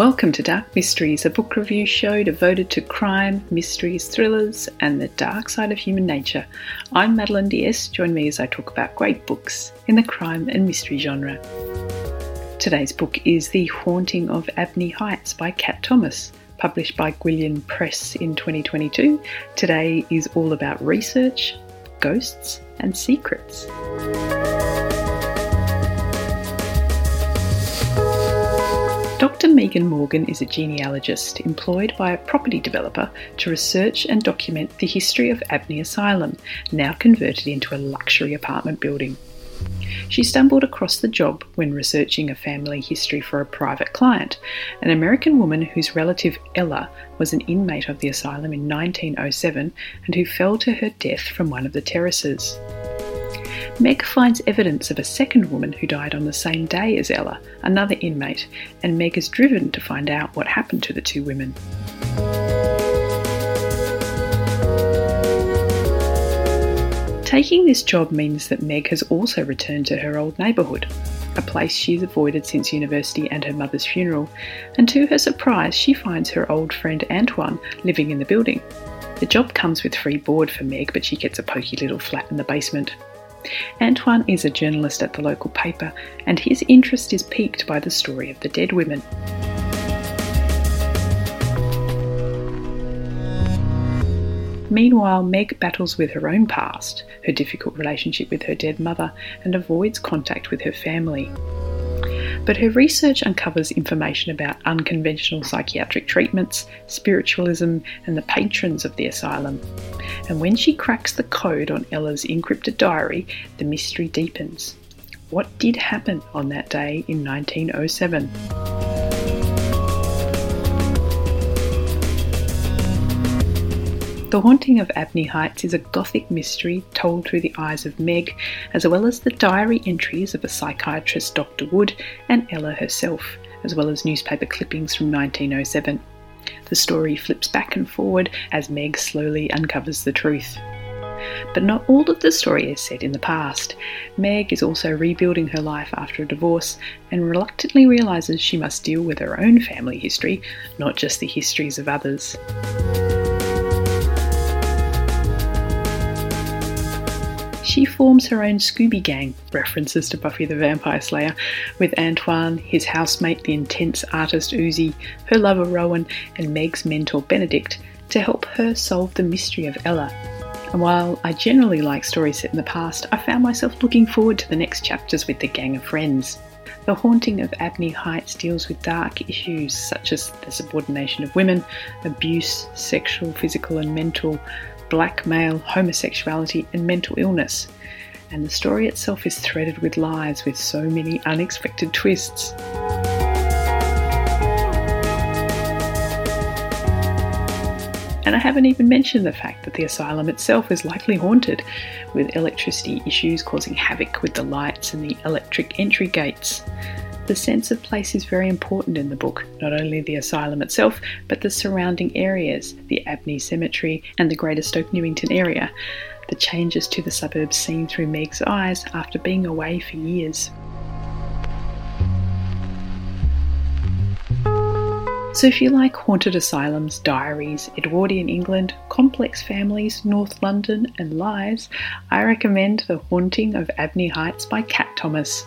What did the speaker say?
Welcome to Dark Mysteries, a book review show devoted to crime, mysteries, thrillers, and the dark side of human nature. I'm Madeleine d'Este. Join me as I talk about great books in the crime and mystery genre. Today's book is The Haunting of Abney Heights by Cat Thomas, published by Gwillian Press in 2022. Today is all about research, ghosts, and secrets. Dr. Megan Morgan is a genealogist employed by a property developer to research and document the history of Abney Asylum, now converted into a luxury apartment building. She stumbled across the job when researching a family history for a private client, an American woman whose relative Ella was an inmate of the asylum in 1907 and who fell to her death from one of the terraces. Meg finds evidence of a second woman who died on the same day as Ella, another inmate, and Meg is driven to find out what happened to the two women. Taking this job means that Meg has also returned to her old neighbourhood, a place she's avoided since university and her mother's funeral, and to her surprise, she finds her old friend Antoine living in the building. The job comes with free board for Meg, but she gets a poky little flat in the basement. Antoine is a journalist at the local paper, and his interest is piqued by the story of the dead women. Meanwhile, Meg battles with her own past, her difficult relationship with her dead mother, and avoids contact with her family but her research uncovers information about unconventional psychiatric treatments, spiritualism, and the patrons of the asylum. And when she cracks the code on Ella's encrypted diary, the mystery deepens. What did happen on that day in 1907? The Haunting of Abney Heights is a gothic mystery told through the eyes of Meg, as well as the diary entries of a psychiatrist, Dr. Wood, and Ella herself, as well as newspaper clippings from 1907. The story flips back and forward as Meg slowly uncovers the truth. But not all of the story is set in the past. Meg is also rebuilding her life after a divorce and reluctantly realizes she must deal with her own family history, not just the histories of others. She forms her own Scooby Gang, references to Buffy the Vampire Slayer, with Antoine, his housemate, the intense artist Uzi, her lover Rowan, and Meg's mentor Benedict, to help her solve the mystery of Ella. And while I generally like stories set in the past, I found myself looking forward to the next chapters with the gang of friends. The Haunting of Abney Heights deals with dark issues such as the subordination of women, abuse, sexual, physical, and mental, blackmail, homosexuality, and mental illness. And the story itself is threaded with lies with so many unexpected twists. And I haven't even mentioned the fact that the asylum itself is likely haunted, with electricity issues causing havoc with the lights and the electric entry gates. The sense of place is very important in the book, not only the asylum itself, but the surrounding areas, the Abney Cemetery and the Greater Stoke Newington area, the changes to the suburbs seen through Meg's eyes after being away for years. So, if you like haunted asylums, diaries, Edwardian England, complex families, North London, and lies, I recommend The Haunting of Abney Heights by Cat Thomas.